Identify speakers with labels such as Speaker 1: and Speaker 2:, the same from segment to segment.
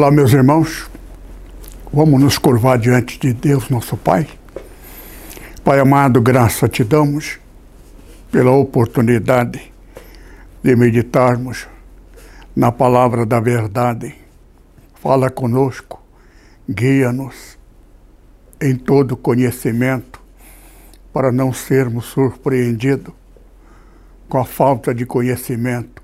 Speaker 1: Olá, meus irmãos. Vamos nos curvar diante de Deus, nosso Pai. Pai amado, graça te damos pela oportunidade de meditarmos na palavra da verdade. Fala conosco, guia-nos em todo conhecimento, para não sermos surpreendidos com a falta de conhecimento.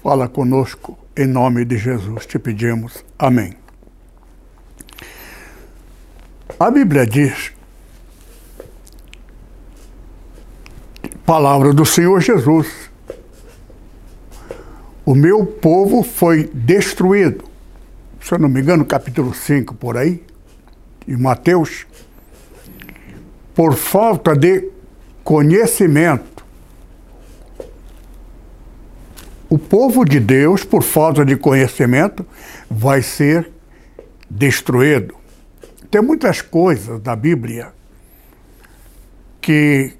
Speaker 1: Fala conosco em nome de Jesus te pedimos. Amém. A Bíblia diz, palavra do Senhor Jesus, o meu povo foi destruído. Se eu não me engano, capítulo 5 por aí, de Mateus, por falta de conhecimento o povo de Deus, por falta de conhecimento, vai ser destruído. Tem muitas coisas da Bíblia que.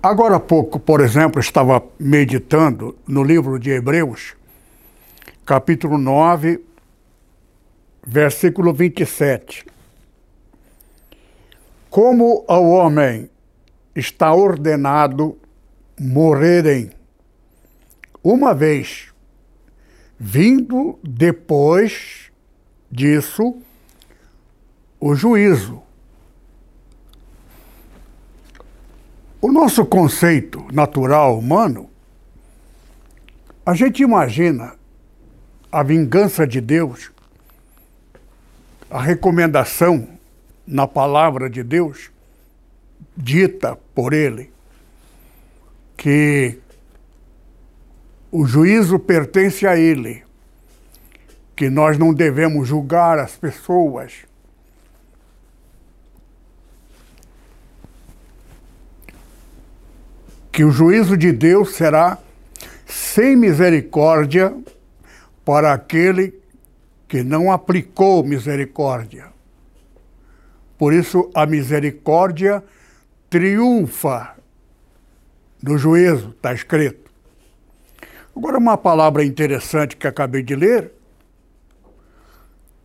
Speaker 1: Agora há pouco, por exemplo, estava meditando no livro de Hebreus, capítulo 9, versículo 27. Como ao homem está ordenado morrerem uma vez, vindo depois disso o juízo. O nosso conceito natural humano, a gente imagina a vingança de Deus, a recomendação na palavra de Deus, dita por Ele, que o juízo pertence a Ele, que nós não devemos julgar as pessoas. Que o juízo de Deus será sem misericórdia para aquele que não aplicou misericórdia. Por isso, a misericórdia triunfa no juízo, está escrito. Agora, uma palavra interessante que acabei de ler,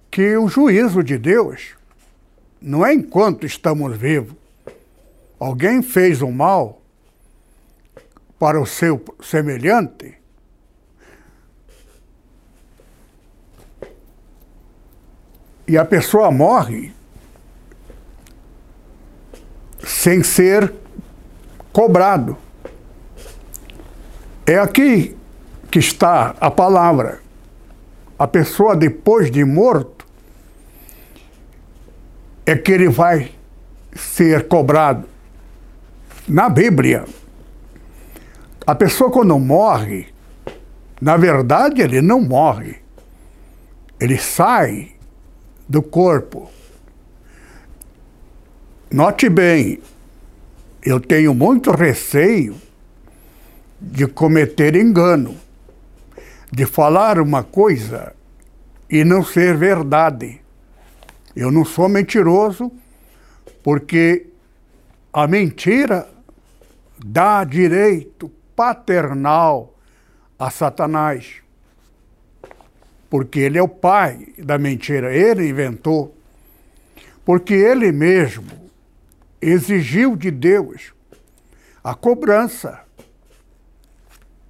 Speaker 1: que o juízo de Deus não é enquanto estamos vivos. Alguém fez o um mal para o seu semelhante, e a pessoa morre sem ser cobrado. É aqui que está a palavra. A pessoa depois de morto é que ele vai ser cobrado. Na Bíblia, a pessoa quando morre, na verdade ele não morre. Ele sai do corpo. Note bem, eu tenho muito receio de cometer engano de falar uma coisa e não ser verdade. Eu não sou mentiroso, porque a mentira dá direito paternal a Satanás. Porque ele é o pai da mentira, ele inventou. Porque ele mesmo exigiu de Deus a cobrança.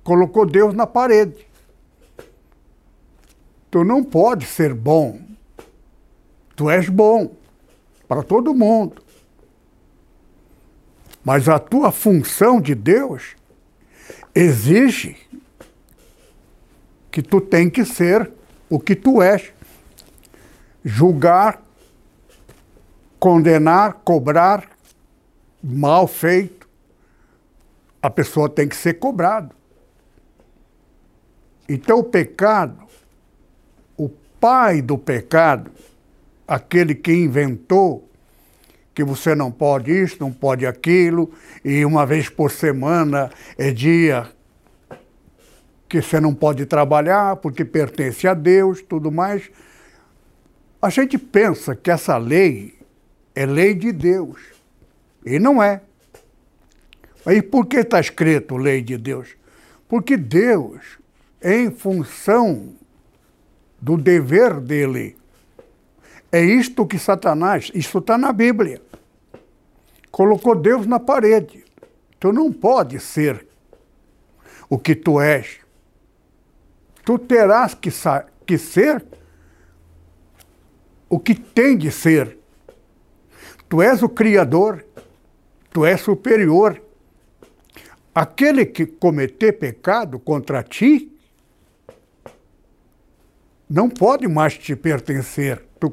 Speaker 1: Colocou Deus na parede. Tu não pode ser bom. Tu és bom para todo mundo. Mas a tua função de Deus exige que tu tem que ser o que tu és. Julgar, condenar, cobrar mal feito. A pessoa tem que ser cobrado. Então o pecado, pai do pecado, aquele que inventou que você não pode isso, não pode aquilo, e uma vez por semana é dia que você não pode trabalhar porque pertence a Deus, tudo mais. A gente pensa que essa lei é lei de Deus. E não é. Aí por que está escrito lei de Deus? Porque Deus, em função do dever dele, é isto que Satanás, isso está na Bíblia, colocou Deus na parede. Tu não pode ser o que tu és. Tu terás que, que ser o que tem de ser. Tu és o Criador, tu és superior. Aquele que cometer pecado contra ti não pode mais te pertencer. Tu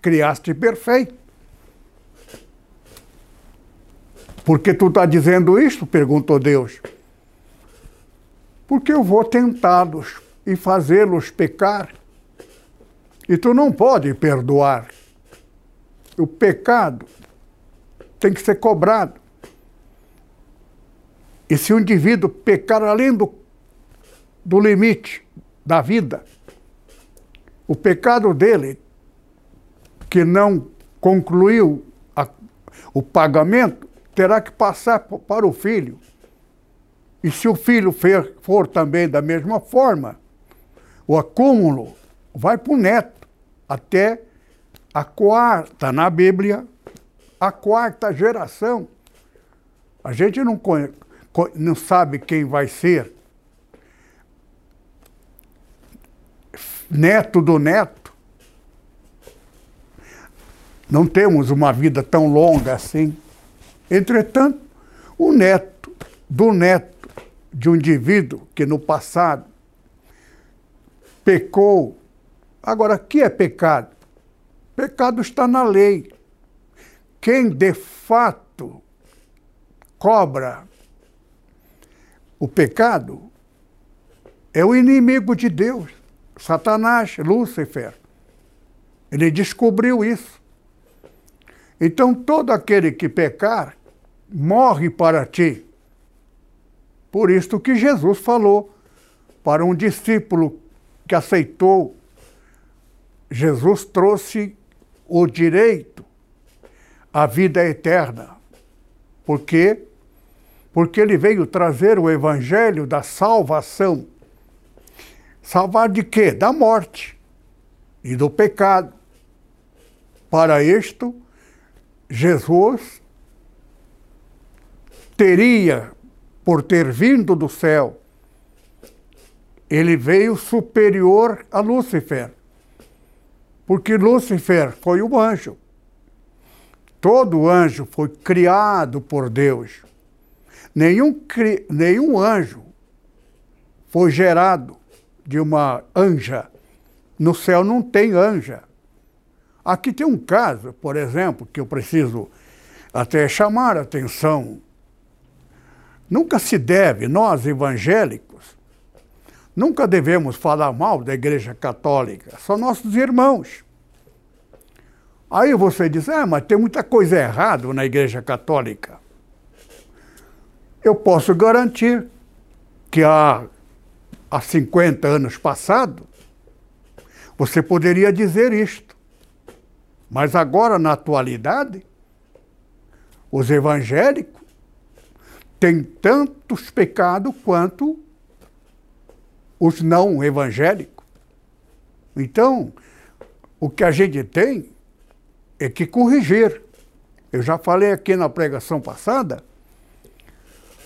Speaker 1: criaste perfeito. Por que tu está dizendo isso? perguntou Deus. Porque eu vou tentá-los e fazê-los pecar. E tu não pode perdoar. O pecado tem que ser cobrado. E se o indivíduo pecar além do, do limite da vida, o pecado dele, que não concluiu a, o pagamento, terá que passar para o filho. E se o filho for, também da mesma forma, o acúmulo vai para o neto, até a quarta, na Bíblia, a quarta geração. A gente não, não sabe quem vai ser neto do neto. Não temos uma vida tão longa assim. Entretanto, o neto do neto de um indivíduo que no passado pecou. Agora, o que é pecado? Pecado está na lei. Quem de fato cobra o pecado é o inimigo de Deus, Satanás, Lúcifer. Ele descobriu isso. Então, todo aquele que pecar morre para ti. Por isso que Jesus falou para um discípulo que aceitou Jesus trouxe o direito à vida eterna. Por quê? Porque ele veio trazer o evangelho da salvação. Salvar de quê? Da morte e do pecado. Para isto, Jesus teria, por ter vindo do céu, ele veio superior a Lúcifer porque Lúcifer foi um anjo. Todo anjo foi criado por Deus. Nenhum, nenhum anjo foi gerado de uma anja. No céu não tem anja. Aqui tem um caso, por exemplo, que eu preciso até chamar a atenção. Nunca se deve, nós evangélicos, Nunca devemos falar mal da Igreja Católica, são nossos irmãos. Aí você diz, ah, mas tem muita coisa errada na Igreja Católica. Eu posso garantir que há, há 50 anos passado, você poderia dizer isto. Mas agora, na atualidade, os evangélicos têm tantos pecados quanto os não evangélicos. Então, o que a gente tem é que corrigir. Eu já falei aqui na pregação passada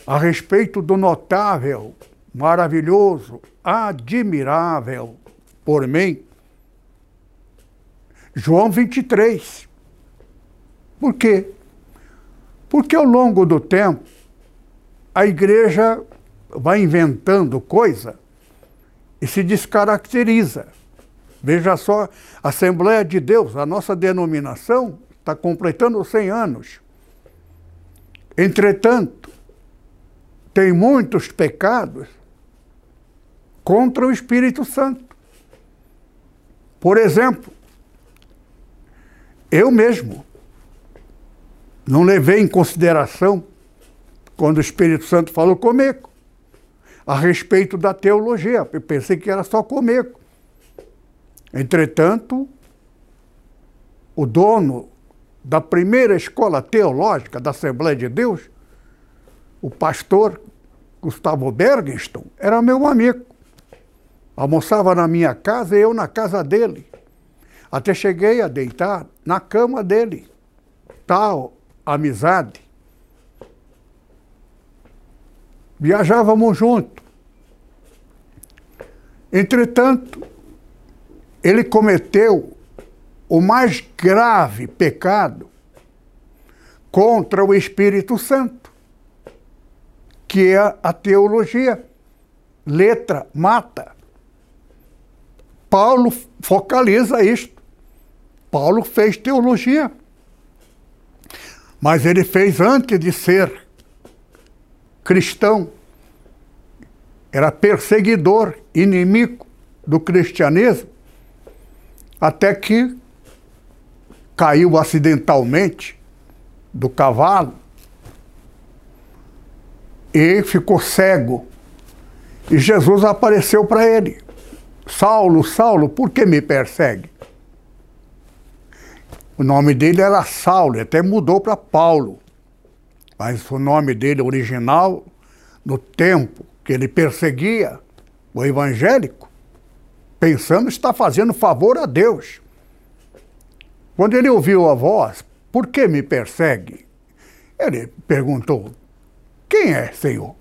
Speaker 1: a respeito do notável, maravilhoso, admirável por mim, João 23. Por quê? Porque ao longo do tempo a igreja vai inventando coisa e se descaracteriza. Veja só, Assembleia de Deus, a nossa denominação, está completando 100 anos. Entretanto, tem muitos pecados contra o Espírito Santo. Por exemplo, eu mesmo não levei em consideração quando o Espírito Santo falou comigo a respeito da teologia. Eu pensei que era só comigo. Entretanto, o dono da primeira escola teológica da Assembleia de Deus, o pastor Gustavo Bergenston, era meu amigo. Almoçava na minha casa e eu na casa dele. Até cheguei a deitar na cama dele. Tal amizade. Viajávamos junto. Entretanto, ele cometeu o mais grave pecado contra o Espírito Santo, que é a teologia. Letra mata. Paulo focaliza isto. Paulo fez teologia. Mas ele fez antes de ser cristão. Era perseguidor, inimigo do cristianismo, até que caiu acidentalmente do cavalo e ficou cego. E Jesus apareceu para ele: Saulo, Saulo, por que me persegue? O nome dele era Saulo, até mudou para Paulo. Mas o nome dele original, no tempo que ele perseguia o evangélico, pensando estar fazendo favor a Deus. Quando ele ouviu a voz, por que me persegue? Ele perguntou: Quem é, Senhor?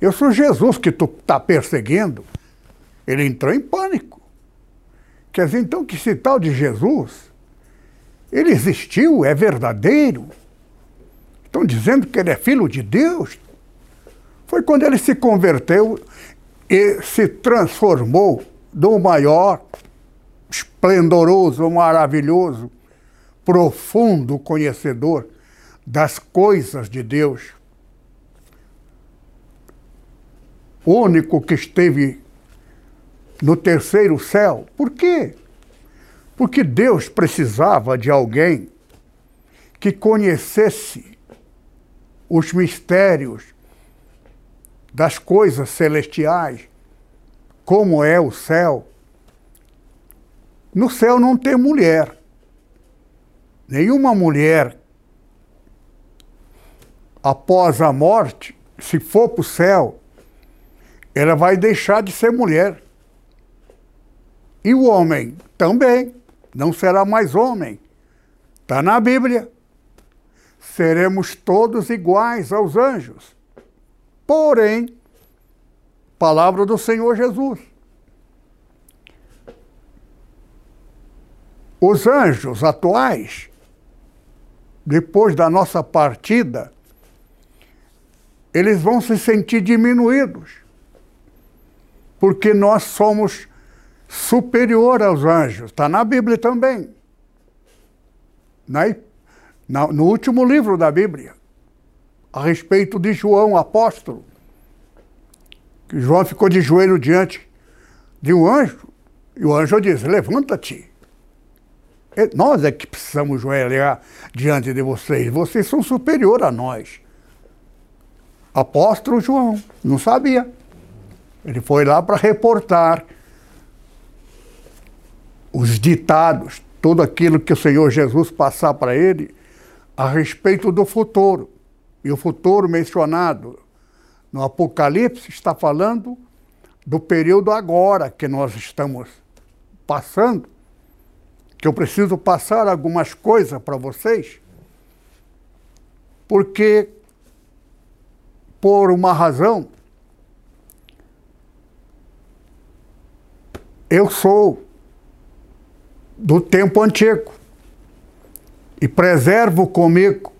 Speaker 1: Eu sou Jesus que tu está perseguindo. Ele entrou em pânico. Quer dizer, então, que esse tal de Jesus, ele existiu, é verdadeiro. Estão dizendo que ele é filho de Deus. Foi quando ele se converteu e se transformou do maior, esplendoroso, maravilhoso, profundo conhecedor das coisas de Deus. O único que esteve no terceiro céu. Por quê? Porque Deus precisava de alguém que conhecesse os mistérios das coisas celestiais, como é o céu. No céu não tem mulher. Nenhuma mulher, após a morte, se for para o céu, ela vai deixar de ser mulher. E o homem também não será mais homem. Está na Bíblia. Seremos todos iguais aos anjos. Porém, palavra do Senhor Jesus. Os anjos atuais, depois da nossa partida, eles vão se sentir diminuídos, porque nós somos superior aos anjos. Está na Bíblia também. Na, no último livro da Bíblia, a respeito de João, apóstolo. Que João ficou de joelho diante de um anjo, e o anjo diz: Levanta-te. Nós é que precisamos joelhar diante de vocês. Vocês são superior a nós. Apóstolo João, não sabia. Ele foi lá para reportar os ditados, tudo aquilo que o Senhor Jesus passar para ele a respeito do futuro. E o futuro mencionado no Apocalipse está falando do período agora que nós estamos passando, que eu preciso passar algumas coisas para vocês, porque por uma razão eu sou do tempo antigo e preservo comigo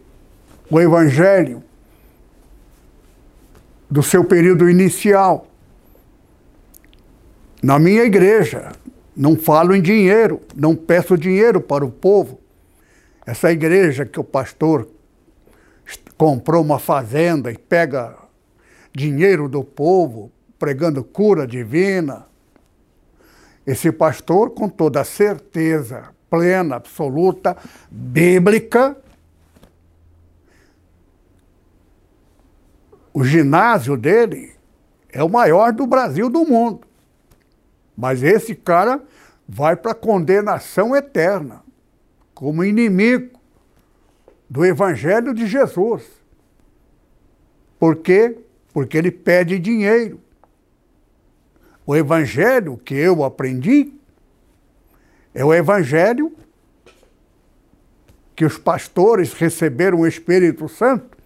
Speaker 1: o Evangelho do seu período inicial. Na minha igreja, não falo em dinheiro, não peço dinheiro para o povo. Essa igreja que o pastor comprou uma fazenda e pega dinheiro do povo pregando cura divina. Esse pastor, com toda a certeza plena, absoluta, bíblica, o ginásio dele é o maior do Brasil do mundo. Mas esse cara vai para a condenação eterna, como inimigo do Evangelho de Jesus. Por quê? Porque ele pede dinheiro. O Evangelho que eu aprendi é o Evangelho que os pastores receberam o Espírito Santo.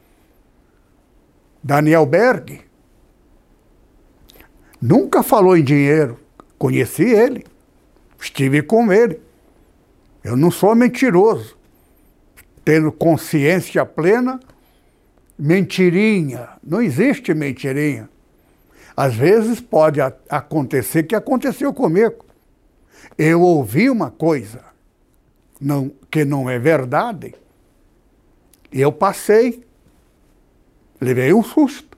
Speaker 1: Daniel Berg nunca falou em dinheiro. Conheci ele, estive com ele. Eu não sou mentiroso. Tendo consciência plena, mentirinha. Não existe mentirinha. Às vezes pode acontecer que aconteceu comigo. Eu ouvi uma coisa não, que não é verdade, eu passei, levei um susto,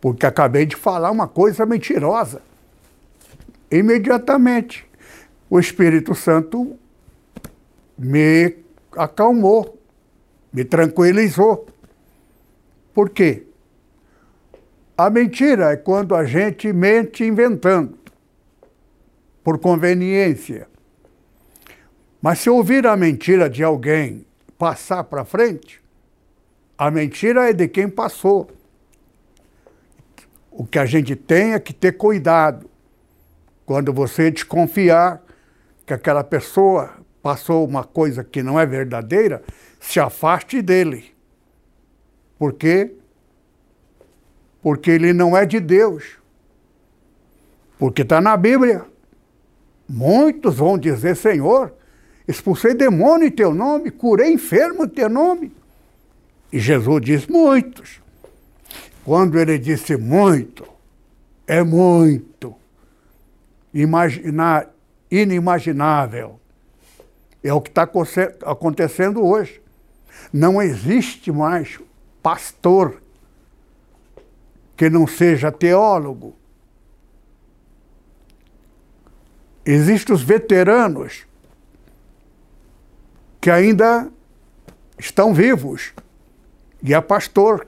Speaker 1: porque acabei de falar uma coisa mentirosa imediatamente o Espírito Santo me acalmou, me tranquilizou. Por quê? A mentira é quando a gente mente inventando, por conveniência. Mas se ouvir a mentira de alguém passar para frente, a mentira é de quem passou. O que a gente tem é que ter cuidado quando você desconfiar que aquela pessoa passou uma coisa que não é verdadeira, se afaste dele. Por quê? Porque ele não é de Deus. Porque está na Bíblia. Muitos vão dizer, Senhor, expulsei demônio em teu nome, curei enfermo em teu nome. E Jesus diz, muitos. Quando ele disse muito, é muito inimaginável. É o que está acontecendo hoje. Não existe mais pastor que não seja teólogo. Existem os veteranos que ainda estão vivos e é pastor.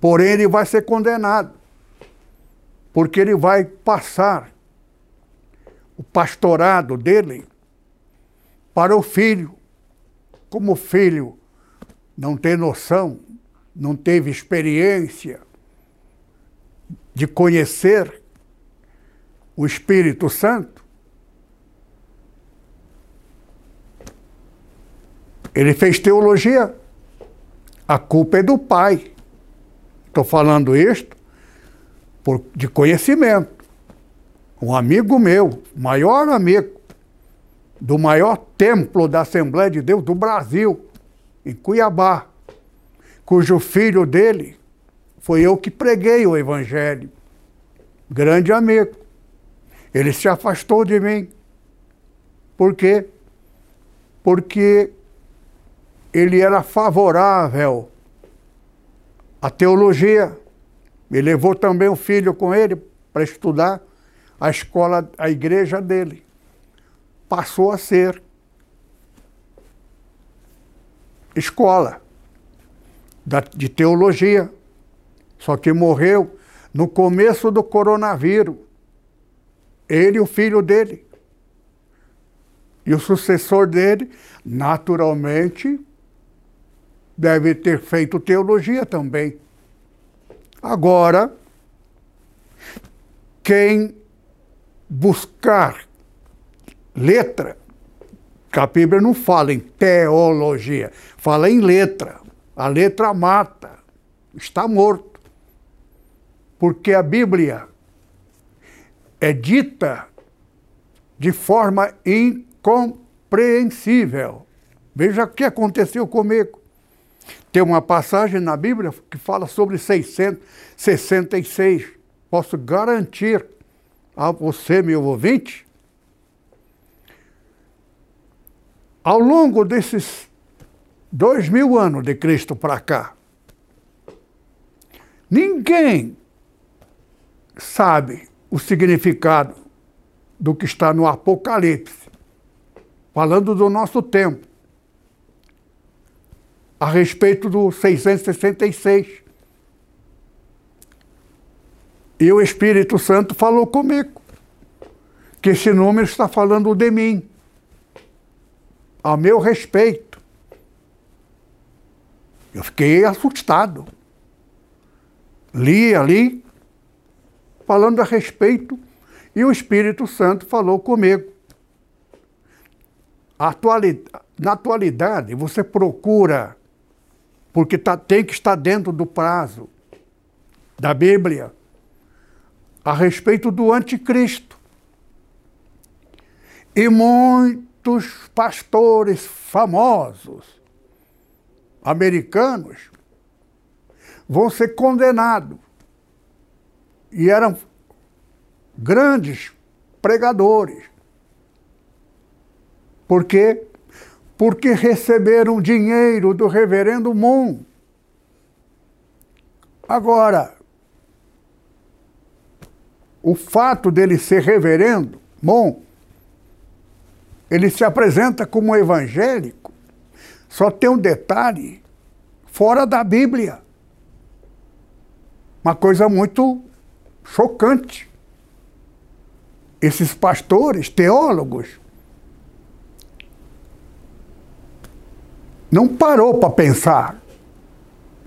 Speaker 1: Porém, ele vai ser condenado, porque ele vai passar o pastorado dele para o filho. Como o filho não tem noção, não teve experiência de conhecer o Espírito Santo, ele fez teologia. A culpa é do pai. Estou falando isto por, de conhecimento um amigo meu, maior amigo, do maior templo da Assembleia de Deus do Brasil, em Cuiabá, cujo filho dele foi eu que preguei o Evangelho. Grande amigo. Ele se afastou de mim. Por quê? Porque ele era favorável à teologia. Ele levou também o filho com ele para estudar a escola, a igreja dele. Passou a ser escola de teologia. Só que morreu no começo do coronavírus. Ele e o filho dele. E o sucessor dele, naturalmente, deve ter feito teologia também. Agora, quem buscar letra, que a Bíblia não fala em teologia, fala em letra. A letra mata, está morto. Porque a Bíblia é dita de forma incompreensível. Veja o que aconteceu comigo. Tem uma passagem na Bíblia que fala sobre 666. Posso garantir a você, meu ouvinte, ao longo desses dois mil anos de Cristo para cá, ninguém sabe o significado do que está no Apocalipse, falando do nosso tempo, a respeito do 666. E o Espírito Santo falou comigo que esse número está falando de mim, a meu respeito. Eu fiquei assustado. Li ali, falando a respeito, e o Espírito Santo falou comigo. Na atualidade, você procura, porque tá, tem que estar dentro do prazo da Bíblia, a respeito do anticristo. E muitos pastores famosos americanos vão ser condenados. E eram grandes pregadores. Por quê? Porque receberam dinheiro do reverendo Moon. Agora, o fato dele ser reverendo Moon, ele se apresenta como evangélico, só tem um detalhe fora da Bíblia. Uma coisa muito chocante. Esses pastores, teólogos, não parou para pensar,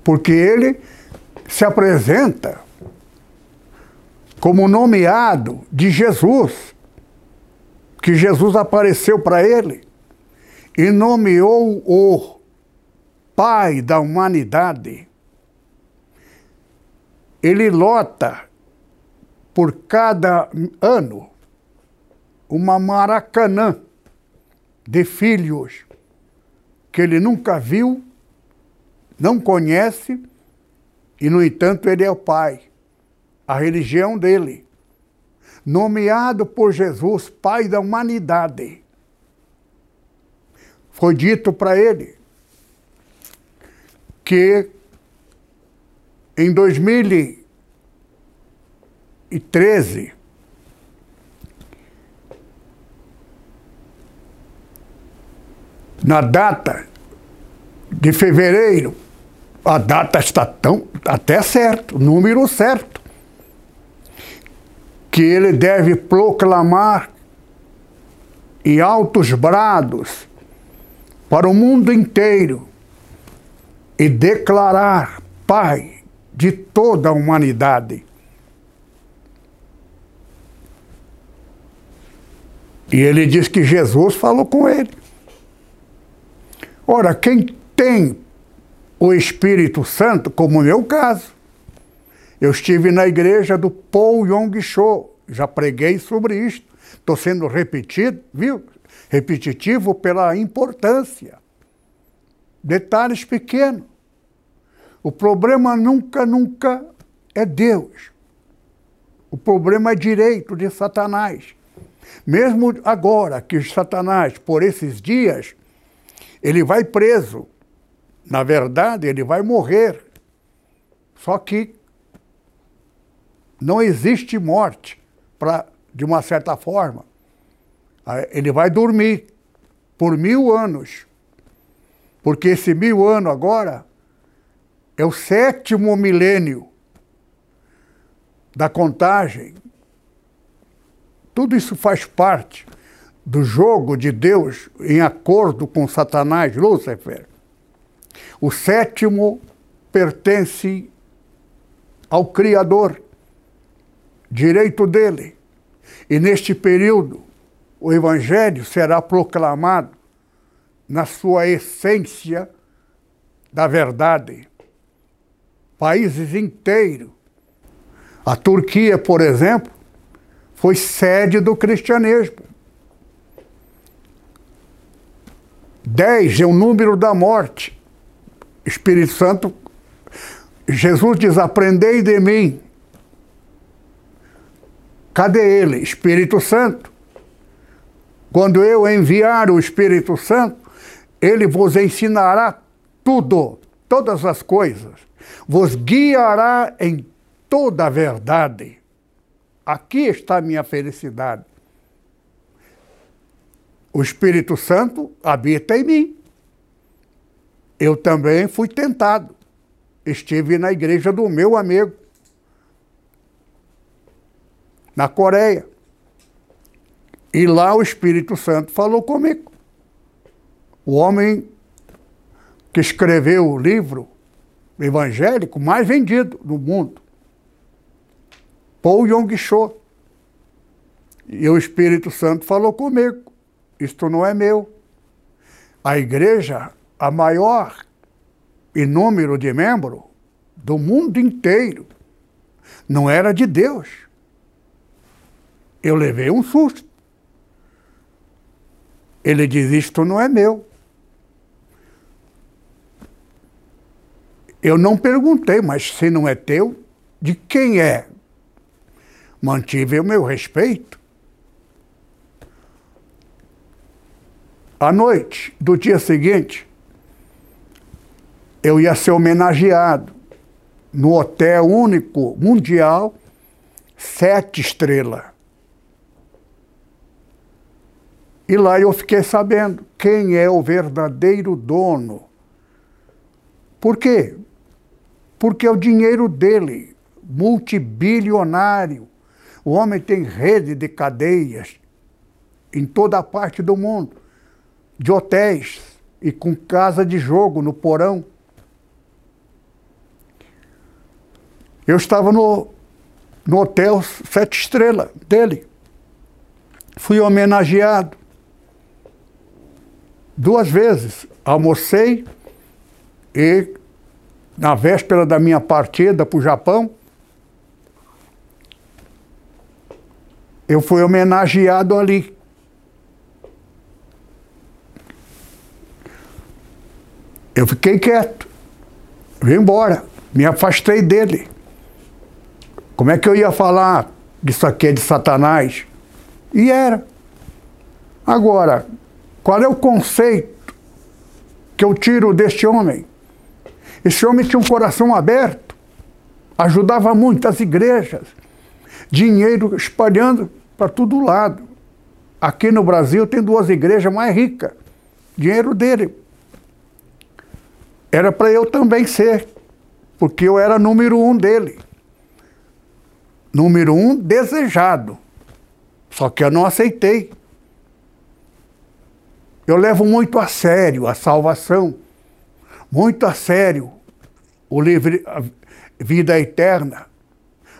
Speaker 1: porque ele se apresenta como nomeado de Jesus, que Jesus apareceu para ele e nomeou o Pai da humanidade. Ele lota por cada ano uma maracanã de filhos que ele nunca viu, não conhece, e no entanto ele é o Pai, a religião dele, nomeado por Jesus, Pai da humanidade. Foi dito para ele que em 2013 na data de fevereiro, a data está tão até certo, número certo, que ele deve proclamar em altos brados para o mundo inteiro e declarar Pai de toda a humanidade. E ele diz que Jesus falou com ele. Ora, quem tem o Espírito Santo, como no meu caso, eu estive na igreja do Paul Yong Cho, já preguei sobre isto, estou sendo repetido, viu? repetitivo pela importância. Detalhes pequenos. O problema nunca, nunca é Deus. O problema é direito de Satanás. Mesmo agora que Satanás, por esses dias, ele vai preso. Na verdade, ele vai morrer. Só que não existe morte, pra, de uma certa forma. Ele vai dormir por mil anos. Porque esse mil anos agora é o sétimo milênio da contagem. Tudo isso faz parte do jogo de Deus em acordo com Satanás, Lúcifer. O sétimo pertence ao Criador, direito dele. E neste período, o Evangelho será proclamado na sua essência da verdade. Países inteiros. A Turquia, por exemplo, foi sede do cristianismo. Dez é o número da morte. Espírito Santo, Jesus diz: Aprendei de mim. Cadê ele? Espírito Santo. Quando eu enviar o Espírito Santo, ele vos ensinará tudo, todas as coisas, vos guiará em toda a verdade. Aqui está a minha felicidade. O Espírito Santo habita em mim. Eu também fui tentado. Estive na igreja do meu amigo, na Coreia. E lá o Espírito Santo falou comigo. O homem que escreveu o livro evangélico mais vendido do mundo. Paul Yong-cho. E o Espírito Santo falou comigo: Isto não é meu. A igreja, a maior em número de membros do mundo inteiro, não era de Deus. Eu levei um susto. Ele diz: Isto não é meu. Eu não perguntei, mas se não é teu, de quem é? Mantive o meu respeito. À noite do dia seguinte, eu ia ser homenageado no hotel único mundial, sete estrelas. E lá eu fiquei sabendo quem é o verdadeiro dono. Por quê? Porque é o dinheiro dele, multibilionário, o homem tem rede de cadeias em toda a parte do mundo, de hotéis e com casa de jogo no porão. Eu estava no, no hotel Sete Estrelas dele. Fui homenageado duas vezes. Almocei e, na véspera da minha partida para o Japão, eu fui homenageado ali. Eu fiquei quieto, vim embora, me afastei dele. Como é que eu ia falar disso aqui é de Satanás? E era. Agora, qual é o conceito que eu tiro deste homem? Esse homem tinha um coração aberto, ajudava muito as igrejas, dinheiro espalhando para todo lado. Aqui no Brasil tem duas igrejas mais ricas. Dinheiro dele. Era para eu também ser, porque eu era número um dele. Número um desejado. Só que eu não aceitei. Eu levo muito a sério a salvação, muito a sério o livre, a vida eterna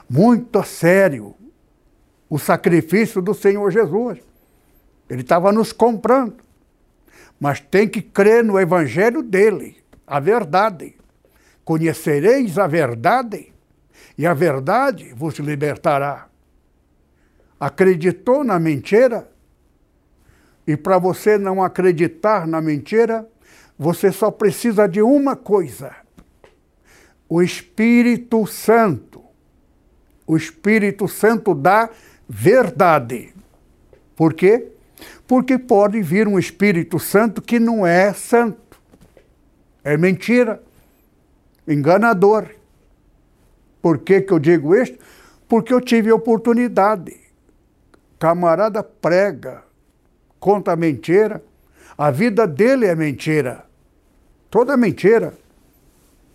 Speaker 1: muito a sério o sacrifício do Senhor Jesus. Ele estava nos comprando. Mas tem que crer no evangelho dele, a verdade. Conhecereis a verdade, e a verdade vos libertará. Acreditou na mentira? E para você não acreditar na mentira, você só precisa de uma coisa: o Espírito Santo o Espírito Santo da verdade. Por quê? Porque pode vir um Espírito Santo que não é santo. É mentira. Enganador. Por que, que eu digo isso? Porque eu tive oportunidade. Camarada prega, conta mentira. A vida dele é mentira. Toda mentira.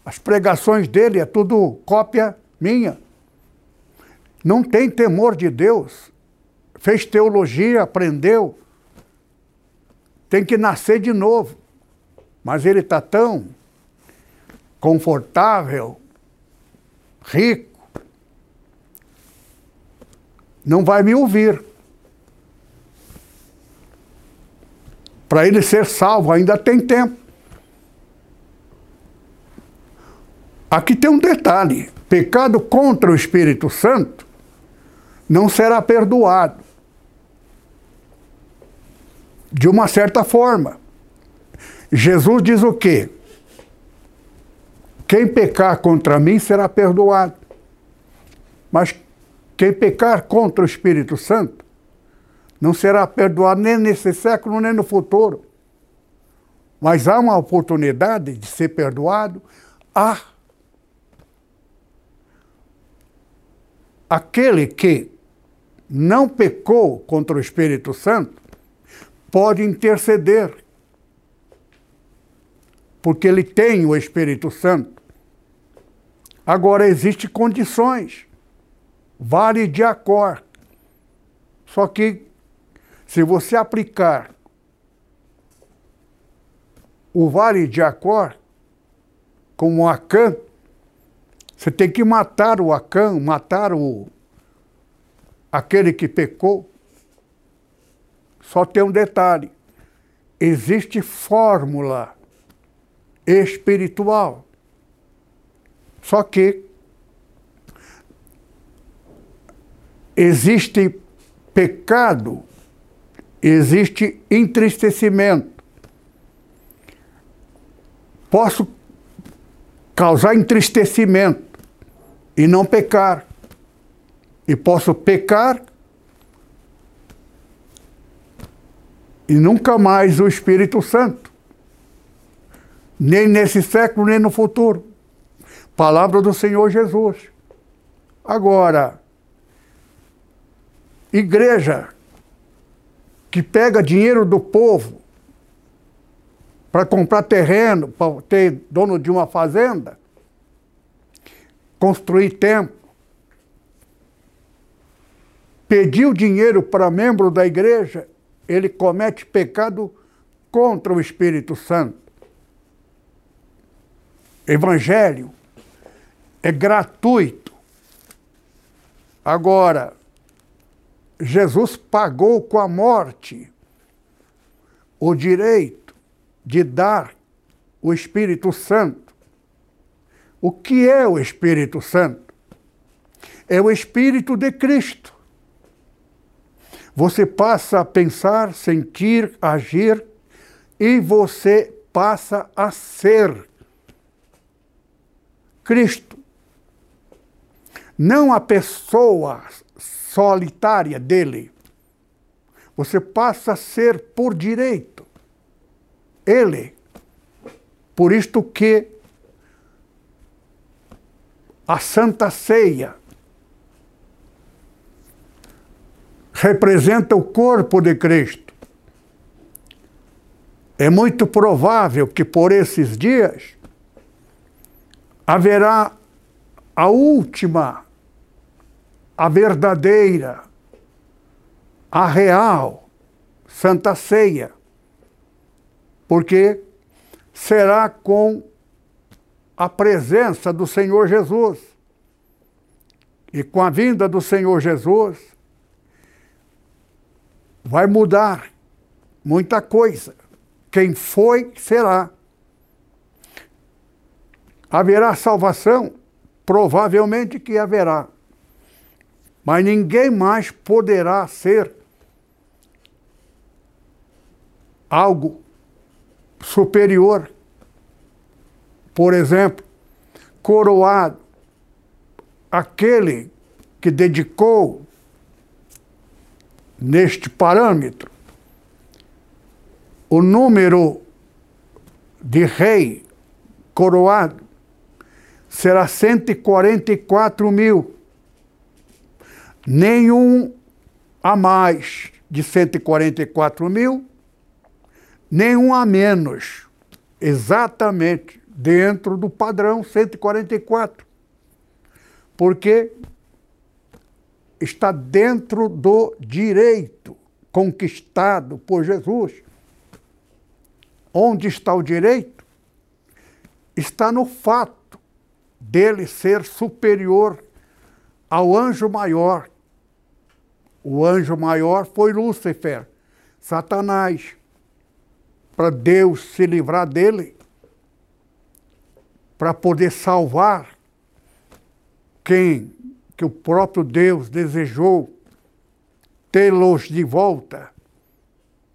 Speaker 1: As pregações dele é tudo cópia minha não tem temor de Deus, fez teologia, aprendeu, tem que nascer de novo. Mas ele está tão confortável, rico, não vai me ouvir. Para ele ser salvo, ainda tem tempo. Aqui tem um detalhe: pecado contra o Espírito Santo não será perdoado. De uma certa forma. Jesus diz o quê? Quem pecar contra mim será perdoado. Mas quem pecar contra o Espírito Santo não será perdoado nem nesse século nem no futuro. Mas há uma oportunidade de ser perdoado? Há. Aquele que não pecou contra o Espírito Santo, pode interceder. Porque ele tem o Espírito Santo. Agora, existem condições. Vale de acordo. Só que, se você aplicar o vale de acordo com o Acã, você tem que matar o Acã, matar o, aquele que pecou. Só tem um detalhe: existe fórmula espiritual. Só que existe pecado, existe entristecimento. Posso causar entristecimento e não pecar. E posso pecar e nunca mais o Espírito Santo. Nem nesse século, nem no futuro. Palavra do Senhor Jesus. Agora, igreja que pega dinheiro do povo para comprar terreno, para ter dono de uma fazenda, construir templo, pediu dinheiro para membro da igreja, ele comete pecado contra o Espírito Santo. Evangelho é gratuito. Agora, Jesus pagou com a morte o direito de dar o Espírito Santo. O que é o Espírito Santo? É o Espírito de Cristo. Você passa a pensar, sentir, agir e você passa a ser Cristo. Não a pessoa solitária dele. Você passa a ser por direito. Ele. Por isto que a Santa Ceia representa o corpo de Cristo. É muito provável que por esses dias haverá a última, a verdadeira, a real Santa Ceia, porque será com a presença do Senhor Jesus. E com a vinda do Senhor Jesus, vai mudar muita coisa. Quem foi, será. Haverá salvação? Provavelmente que haverá. Mas ninguém mais poderá ser algo superior. Por exemplo, coroado aquele que dedicou neste parâmetro o número de rei coroado será 144 mil. Nenhum a mais de 144 mil, nenhum a menos. Exatamente dentro do padrão 144. Porque está dentro do direito conquistado por Jesus. Onde está o direito? Está no fato dele ser superior ao anjo maior. O anjo maior foi Lúcifer, Satanás. Para Deus se livrar dele, para poder salvar quem que o próprio Deus desejou tê-los de volta,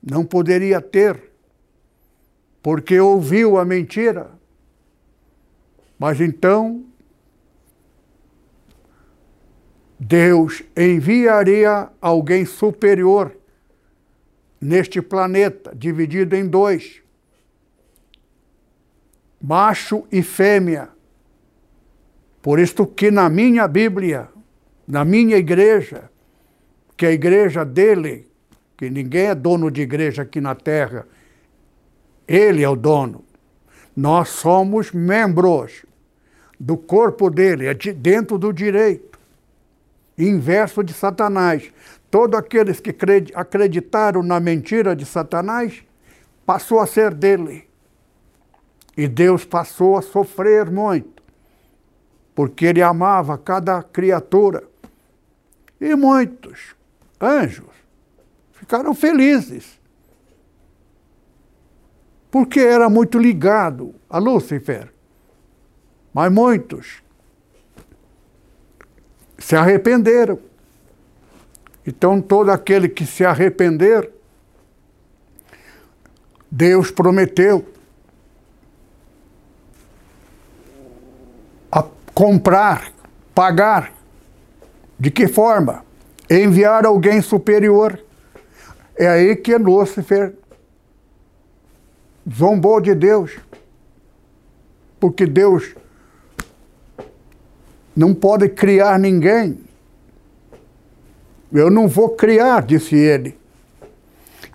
Speaker 1: não poderia ter, porque ouviu a mentira mas então Deus enviaria alguém superior neste planeta, dividido em dois, macho e fêmea. Por isto que na minha Bíblia, na minha igreja, que a igreja dele, que ninguém é dono de igreja aqui na terra, ele é o dono. Nós somos membros do corpo dele, é de, dentro do direito. Inverso de Satanás. Todos aqueles que acreditaram na mentira de Satanás passou a ser dele. E Deus passou a sofrer muito, porque ele amava cada criatura. E muitos anjos ficaram felizes, porque era muito ligado a Lúcifer. Mas muitos se arrependeram. Então, todo aquele que se arrepender, Deus prometeu comprar, pagar. De que forma? Enviar alguém superior. É aí que Lúcifer zombou de Deus. Porque Deus não pode criar ninguém. Eu não vou criar, disse ele.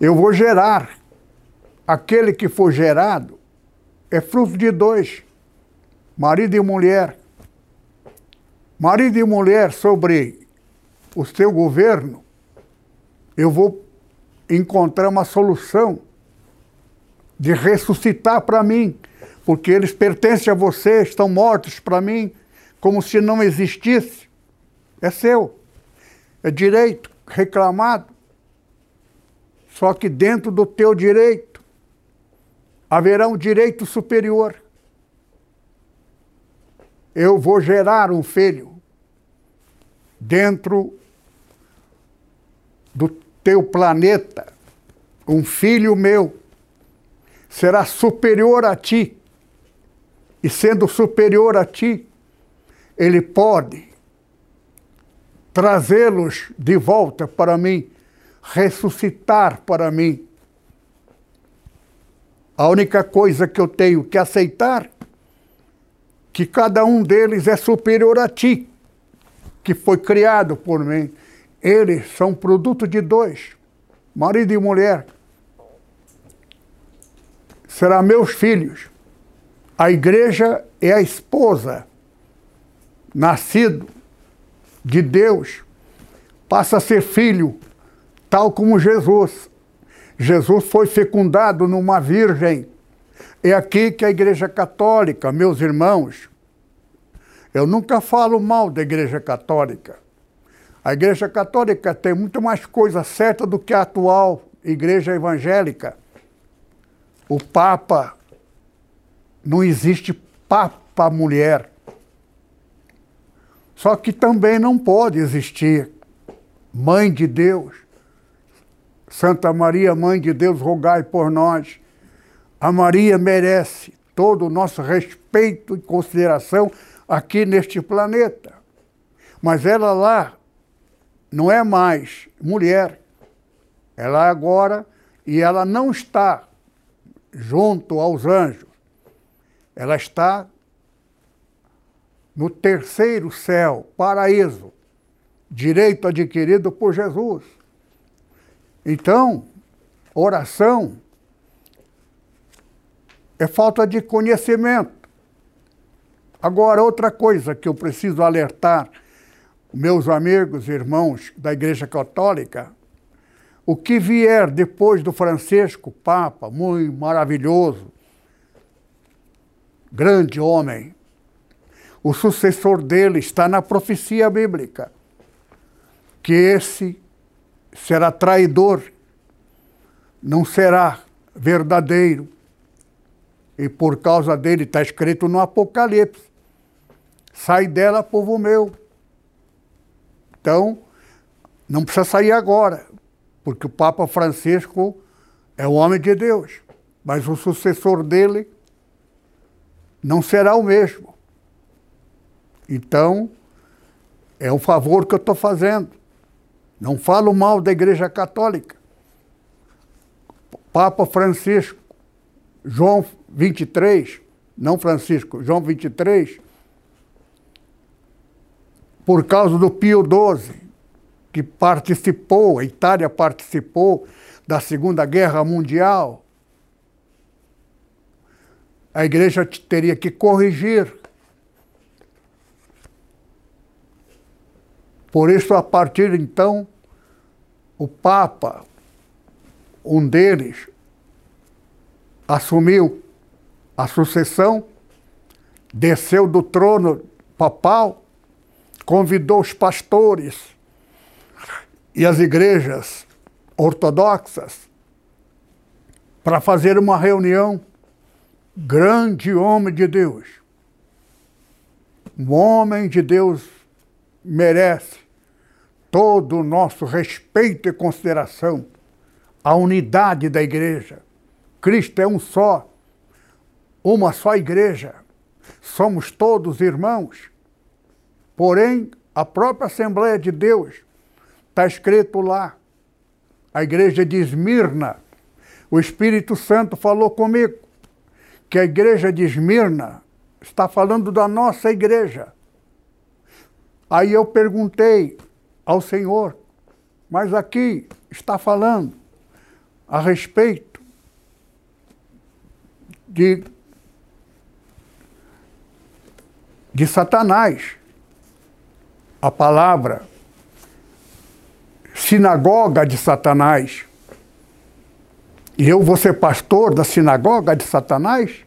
Speaker 1: Eu vou gerar. Aquele que for gerado é fruto de dois, marido e mulher. Marido e mulher sobre o seu governo, eu vou encontrar uma solução de ressuscitar para mim, porque eles pertencem a você, estão mortos para mim, como se não existisse. É seu. É direito reclamado. Só que dentro do teu direito haverá um direito superior. Eu vou gerar um filho dentro do teu planeta, um filho meu será superior a ti. E sendo superior a ti, ele pode trazê-los de volta para mim, ressuscitar para mim. A única coisa que eu tenho que aceitar que cada um deles é superior a ti, que foi criado por mim. Eles são produto de dois, marido e mulher. Serão meus filhos. A igreja é a esposa nascido de Deus, passa a ser filho, tal como Jesus. Jesus foi fecundado numa virgem. É aqui que a Igreja Católica, meus irmãos, eu nunca falo mal da Igreja Católica. A Igreja Católica tem muito mais coisa certa do que a atual Igreja Evangélica. O Papa, não existe Papa mulher. Só que também não pode existir Mãe de Deus. Santa Maria, Mãe de Deus, rogai por nós. A Maria merece todo o nosso respeito e consideração aqui neste planeta. Mas ela lá não é mais mulher. Ela é agora e ela não está junto aos anjos. Ela está no terceiro céu, paraíso, direito adquirido por Jesus. Então, oração é falta de conhecimento. Agora, outra coisa que eu preciso alertar meus amigos irmãos da Igreja Católica, o que vier depois do Francisco, Papa, muito maravilhoso, grande homem, o sucessor dele está na profecia bíblica, que esse será traidor, não será verdadeiro. E por causa dele está escrito no Apocalipse: sai dela, povo meu. Então, não precisa sair agora, porque o Papa Francisco é o homem de Deus, mas o sucessor dele não será o mesmo. Então, é um favor que eu estou fazendo. Não falo mal da Igreja Católica. Papa Francisco, João 23, não Francisco, João 23, por causa do Pio XII, que participou, a Itália participou da Segunda Guerra Mundial, a igreja teria que corrigir. Por isso, a partir então, o Papa, um deles, assumiu a sucessão, desceu do trono papal, convidou os pastores e as igrejas ortodoxas para fazer uma reunião. Grande homem de Deus. Um homem de Deus merece todo o nosso respeito e consideração. A unidade da igreja. Cristo é um só, uma só igreja. Somos todos irmãos. Porém, a própria Assembleia de Deus está escrito lá a igreja de Esmirna, o Espírito Santo falou comigo que a igreja de Esmirna está falando da nossa igreja. Aí eu perguntei ao Senhor, mas aqui está falando a respeito de, de Satanás. A palavra sinagoga de Satanás. E eu vou ser pastor da sinagoga de Satanás?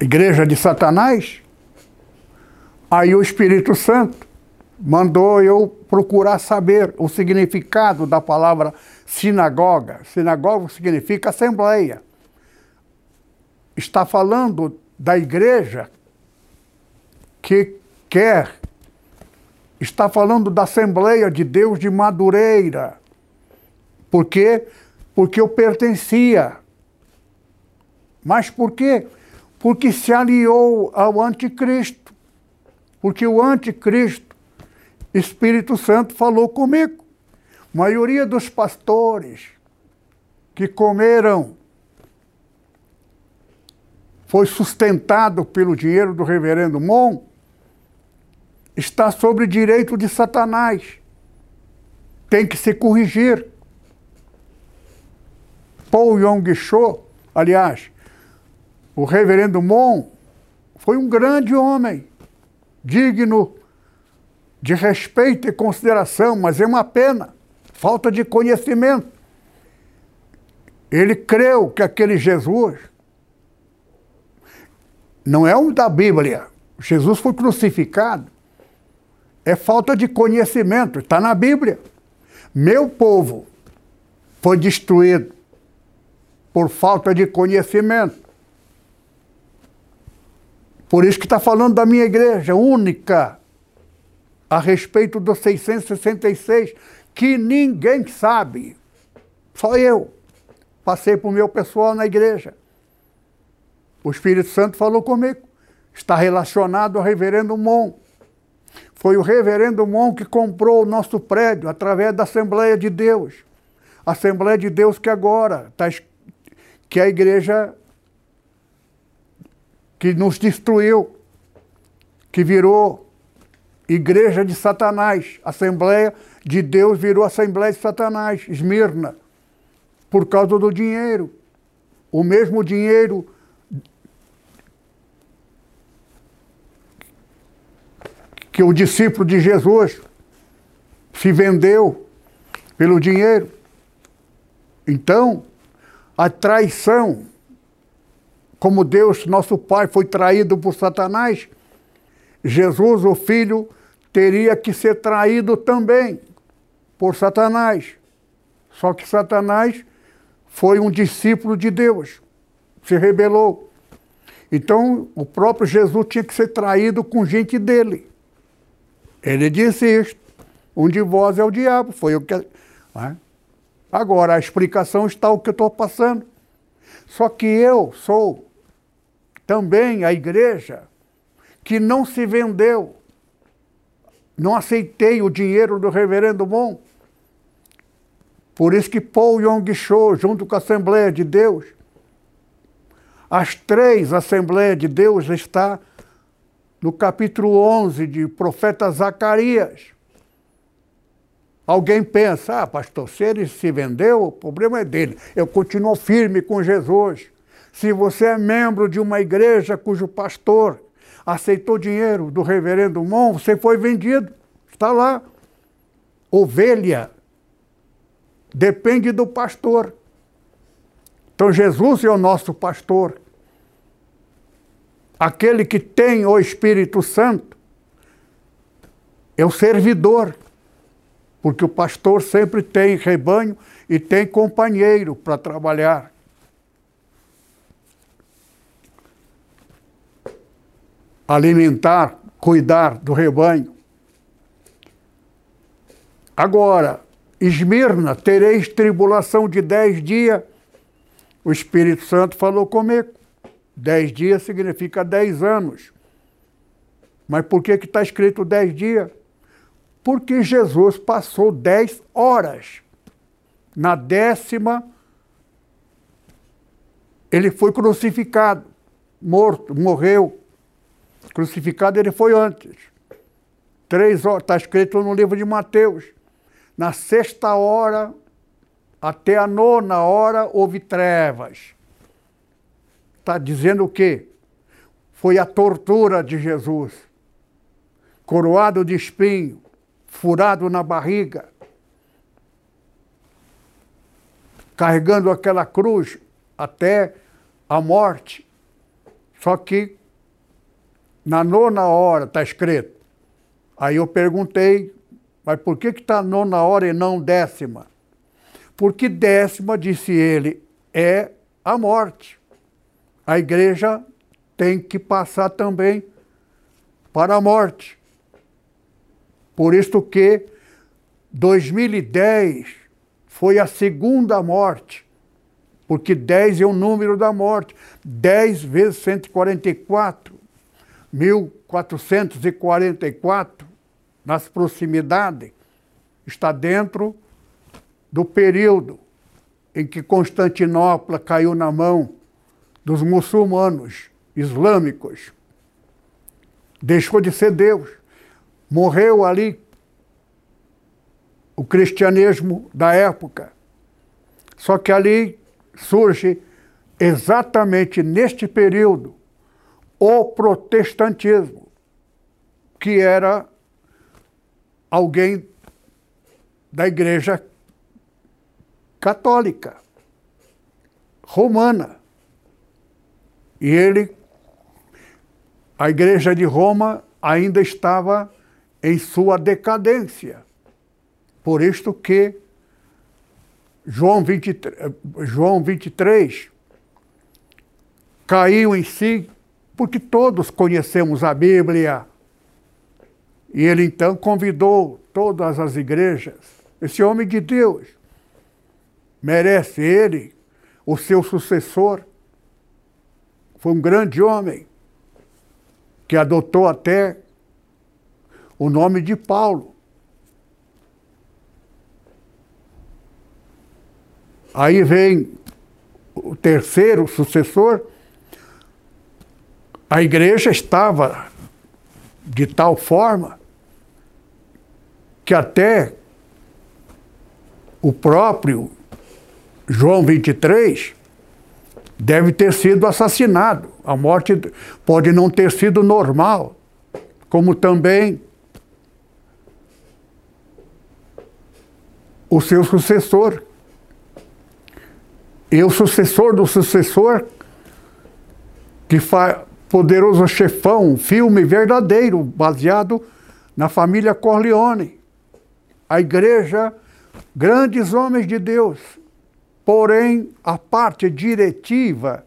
Speaker 1: Igreja de Satanás? Aí o Espírito Santo mandou eu procurar saber o significado da palavra sinagoga. Sinagoga significa assembleia. Está falando da igreja que quer está falando da Assembleia de Deus de Madureira. Por quê? Porque eu pertencia. Mas por quê? Porque se aliou ao anticristo. Porque o anticristo, Espírito Santo, falou comigo. A maioria dos pastores que comeram foi sustentado pelo dinheiro do reverendo Mon está sobre direito de Satanás. Tem que se corrigir. Paul Yong Cho, aliás, o reverendo Mon, foi um grande homem, digno de respeito e consideração, mas é uma pena, falta de conhecimento. Ele creu que aquele Jesus não é um da Bíblia. Jesus foi crucificado é falta de conhecimento, está na Bíblia. Meu povo foi destruído por falta de conhecimento. Por isso que está falando da minha igreja única a respeito dos 666, que ninguém sabe, só eu. Passei para o meu pessoal na igreja. O Espírito Santo falou comigo. Está relacionado ao reverendo Mon. Foi o reverendo Mon que comprou o nosso prédio através da Assembleia de Deus. Assembleia de Deus que agora está que é a igreja que nos destruiu, que virou igreja de Satanás. Assembleia de Deus virou Assembleia de Satanás, Esmirna, por causa do dinheiro. O mesmo dinheiro que o discípulo de Jesus se vendeu pelo dinheiro. Então, a traição, como Deus, nosso Pai, foi traído por Satanás, Jesus, o Filho, teria que ser traído também por Satanás. Só que Satanás foi um discípulo de Deus, se rebelou. Então, o próprio Jesus tinha que ser traído com gente dele. Ele disse isto. Um de vós é o diabo. Foi o que. É? Agora, a explicação está o que eu estou passando. Só que eu sou também a igreja que não se vendeu. Não aceitei o dinheiro do reverendo Mon. Por isso que Paul Yong Cho, junto com a Assembleia de Deus, as três Assembleias de Deus está no capítulo 11 de profeta Zacarias. Alguém pensa, ah, pastor, se ele se vendeu, o problema é dele. Eu continuo firme com Jesus. Se você é membro de uma igreja cujo pastor aceitou dinheiro do reverendo Mon, você foi vendido. Está lá. Ovelha depende do pastor. Então Jesus é o nosso pastor. Aquele que tem o Espírito Santo é o servidor porque o pastor sempre tem rebanho e tem companheiro para trabalhar. Alimentar, cuidar do rebanho. Agora, Esmirna, tereis tribulação de dez dias. O Espírito Santo falou comigo. Dez dias significa dez anos. Mas por que está escrito dez dias? porque Jesus passou dez horas. Na décima, ele foi crucificado, morto, morreu. Crucificado ele foi antes. Três horas, está escrito no livro de Mateus. Na sexta hora, até a nona hora, houve trevas. Está dizendo o quê? Foi a tortura de Jesus. Coroado de espinho, furado na barriga, carregando aquela cruz até a morte. Só que na nona hora está escrito. Aí eu perguntei, mas por que está nona hora e não décima? Porque décima, disse ele, é a morte. A igreja tem que passar também para a morte. Por isso que 2010 foi a segunda morte, porque 10 é o número da morte. 10 vezes 144, 1444, nas proximidades, está dentro do período em que Constantinopla caiu na mão dos muçulmanos islâmicos. Deixou de ser Deus morreu ali o cristianismo da época. Só que ali surge exatamente neste período o protestantismo, que era alguém da igreja católica, romana. E ele, a igreja de Roma ainda estava em sua decadência. Por isto que João 23, João 23 caiu em si, porque todos conhecemos a Bíblia. E ele então convidou todas as igrejas. Esse homem de Deus merece ele, o seu sucessor. Foi um grande homem que adotou até o nome de Paulo. Aí vem o terceiro sucessor. A igreja estava de tal forma que até o próprio João 23 deve ter sido assassinado. A morte pode não ter sido normal, como também o seu sucessor. E o sucessor do sucessor, que faz Poderoso Chefão, um filme verdadeiro, baseado na família Corleone. A igreja, grandes homens de Deus, porém a parte diretiva,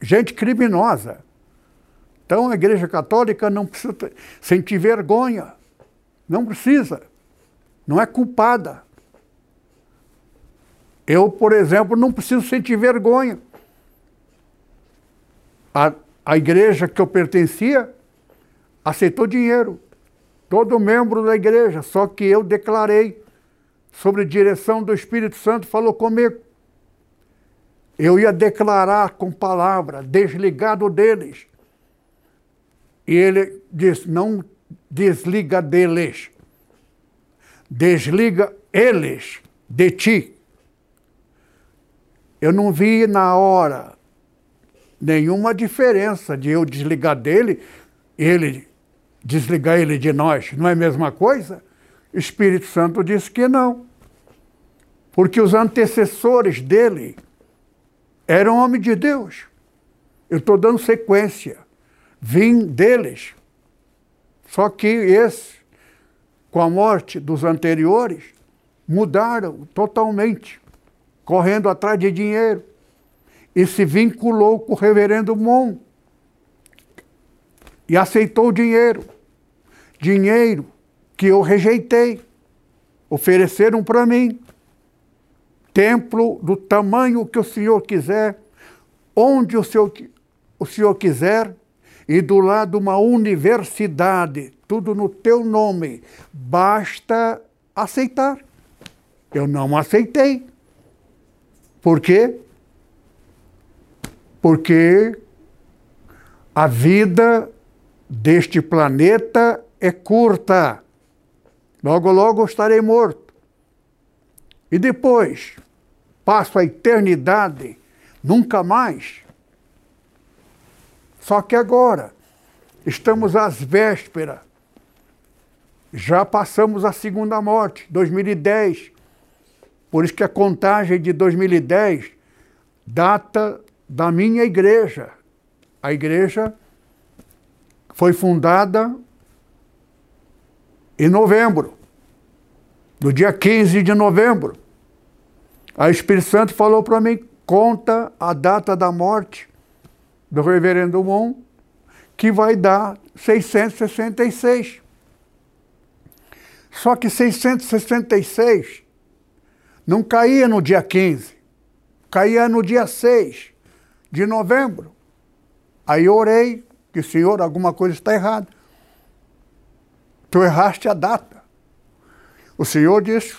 Speaker 1: gente criminosa. Então a igreja católica não precisa sentir vergonha, não precisa não é culpada. Eu, por exemplo, não preciso sentir vergonha. A, a igreja que eu pertencia aceitou dinheiro. Todo membro da igreja, só que eu declarei sobre direção do Espírito Santo, falou comigo. Eu ia declarar com palavra, desligado deles. E ele disse: não desliga deles desliga eles de ti. Eu não vi na hora nenhuma diferença de eu desligar dele, ele desligar ele de nós. Não é a mesma coisa? Espírito Santo disse que não. Porque os antecessores dele eram homens de Deus. Eu estou dando sequência. Vim deles. Só que esse, com a morte dos anteriores, mudaram totalmente, correndo atrás de dinheiro. E se vinculou com o reverendo Mon. E aceitou o dinheiro. Dinheiro que eu rejeitei. Ofereceram para mim. Templo do tamanho que o Senhor quiser, onde o Senhor, o senhor quiser, e do lado uma universidade, tudo no teu nome. Basta aceitar. Eu não aceitei. Por quê? Porque a vida deste planeta é curta. Logo, logo estarei morto. E depois, passo a eternidade, nunca mais. Só que agora, estamos às vésperas, já passamos a segunda morte, 2010. Por isso que a contagem de 2010 data da minha igreja. A igreja foi fundada em novembro, no dia 15 de novembro. A Espírito Santo falou para mim: conta a data da morte do reverendo Mon, que vai dar 666. Só que 666 não caía no dia 15, caía no dia 6 de novembro. Aí orei, que Senhor, alguma coisa está errada. Tu erraste a data. O Senhor disse: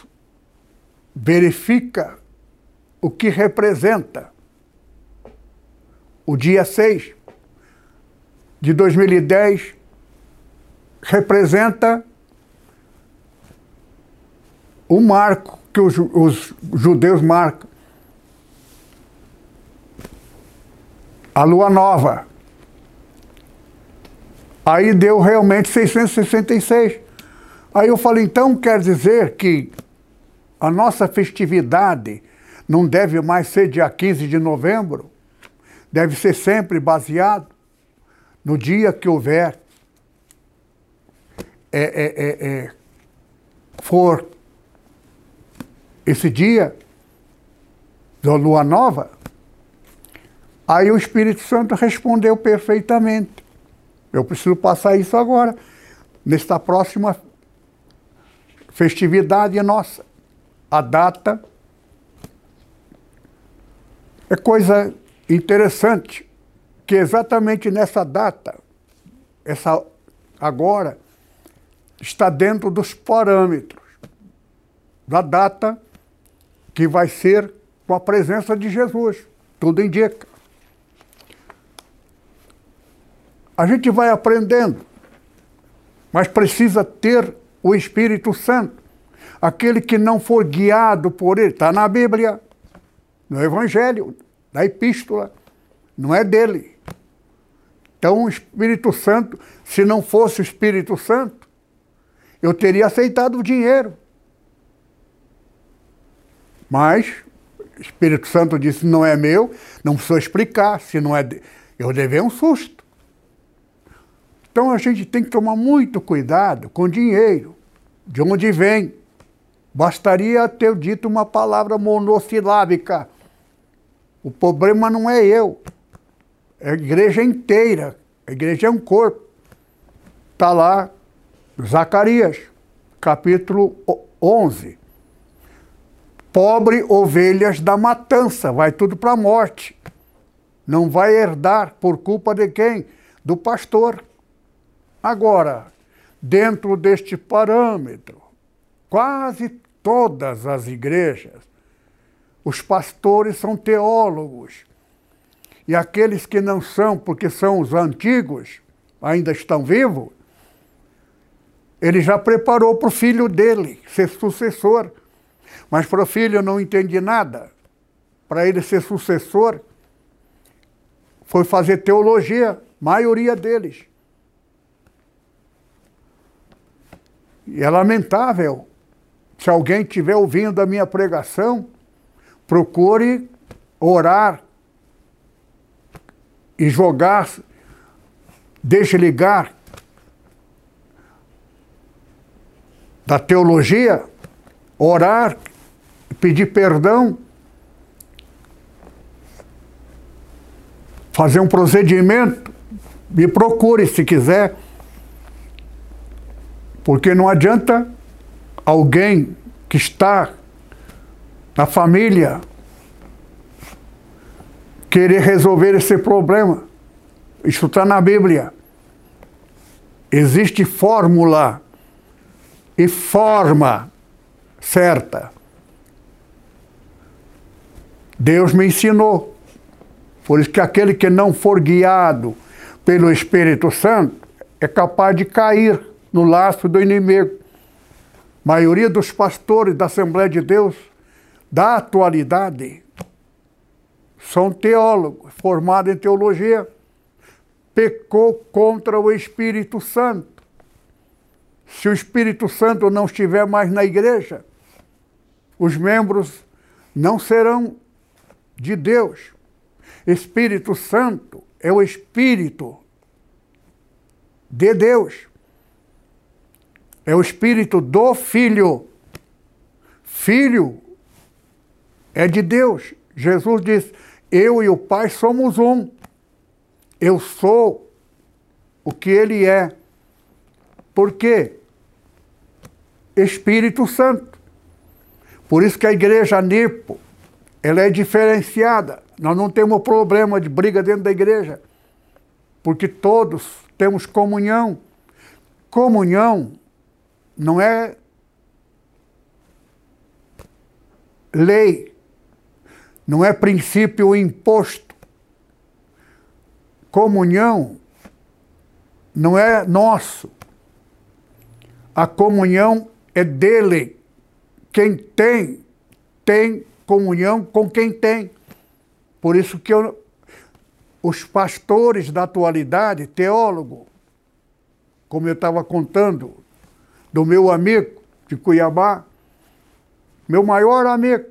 Speaker 1: verifica o que representa o dia 6 de 2010 representa o marco que os, os judeus marcam. A lua nova. Aí deu realmente 666. Aí eu falei, então quer dizer que a nossa festividade não deve mais ser dia 15 de novembro, deve ser sempre baseado no dia que houver é, é, é, é for esse dia da lua nova. Aí o Espírito Santo respondeu perfeitamente. Eu preciso passar isso agora, nesta próxima festividade nossa. A data é coisa interessante que exatamente nessa data, essa agora, está dentro dos parâmetros da data que vai ser com a presença de Jesus. Tudo indica. A gente vai aprendendo, mas precisa ter o Espírito Santo. Aquele que não for guiado por ele, está na Bíblia no Evangelho, na Epístola, não é dele. Então, o Espírito Santo, se não fosse o Espírito Santo, eu teria aceitado o dinheiro. Mas o Espírito Santo disse: não é meu, não precisa explicar, se não é. De... Eu levei um susto. Então a gente tem que tomar muito cuidado com dinheiro, de onde vem. Bastaria ter dito uma palavra monossilábica. O problema não é eu, é a igreja inteira. A igreja é um corpo. Está lá, Zacarias, capítulo 11. Pobre ovelhas da matança, vai tudo para a morte. Não vai herdar por culpa de quem? Do pastor. Agora, dentro deste parâmetro, quase todas as igrejas, os pastores são teólogos. E aqueles que não são, porque são os antigos, ainda estão vivos, ele já preparou para o filho dele ser sucessor. Mas para o filho não entendi nada. Para ele ser sucessor, foi fazer teologia, maioria deles. E é lamentável. Se alguém estiver ouvindo a minha pregação, procure orar e jogar, deixe ligar da teologia, orar, pedir perdão, fazer um procedimento, me procure se quiser. Porque não adianta alguém que está na família querer resolver esse problema. Isso está na Bíblia. Existe fórmula e forma certa. Deus me ensinou. Por isso que aquele que não for guiado pelo Espírito Santo é capaz de cair no laço do inimigo. A maioria dos pastores da Assembleia de Deus da atualidade são teólogos, formados em teologia, pecou contra o Espírito Santo. Se o Espírito Santo não estiver mais na igreja, os membros não serão de Deus. Espírito Santo é o Espírito de Deus. É o Espírito do Filho. Filho é de Deus. Jesus diz: Eu e o Pai somos um. Eu sou o que Ele é. Por quê? Espírito Santo. Por isso que a igreja Nipo, ela é diferenciada. Nós não temos problema de briga dentro da igreja, porque todos temos comunhão. Comunhão não é lei, não é princípio imposto. Comunhão não é nosso. A comunhão é dele. Quem tem, tem comunhão com quem tem. Por isso que eu, os pastores da atualidade, teólogo, como eu estava contando, do meu amigo de Cuiabá, meu maior amigo,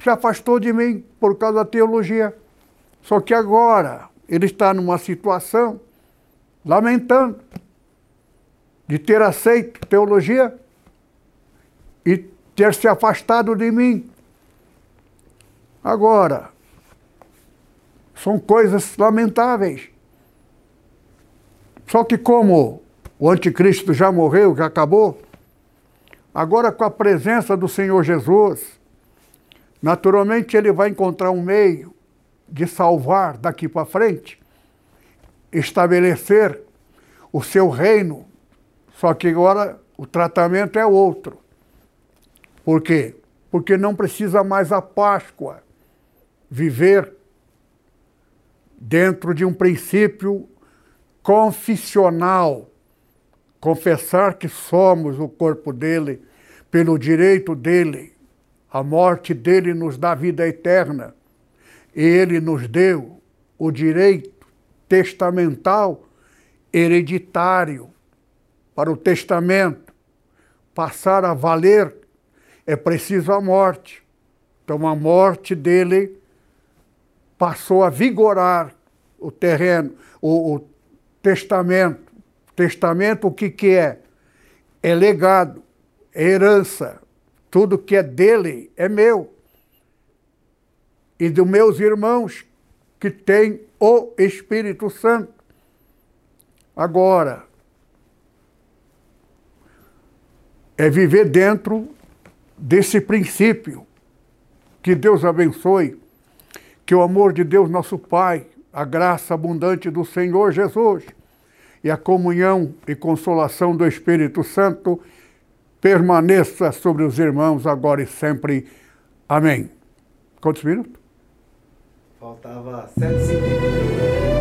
Speaker 1: se afastou de mim por causa da teologia. Só que agora ele está numa situação lamentando de ter aceito teologia e ter se afastado de mim. Agora, são coisas lamentáveis. Só que como o anticristo já morreu, já acabou, agora com a presença do Senhor Jesus, naturalmente ele vai encontrar um meio de salvar daqui para frente, estabelecer o seu reino só que agora o tratamento é outro. Por quê? Porque não precisa mais a Páscoa viver dentro de um princípio confissional. Confessar que somos o corpo dele, pelo direito dele. A morte dele nos dá vida eterna. E ele nos deu o direito testamental hereditário para o testamento passar a valer, é preciso a morte. Então a morte dele passou a vigorar o terreno, o, o testamento. Testamento o que, que é? É legado, é herança. Tudo que é dele é meu. E dos meus irmãos que têm o Espírito Santo. Agora, é viver dentro desse princípio. Que Deus abençoe, que o amor de Deus, nosso Pai, a graça abundante do Senhor Jesus e a comunhão e consolação do Espírito Santo permaneça sobre os irmãos agora e sempre. Amém. Quantos minutos?
Speaker 2: Faltava 7 segundos.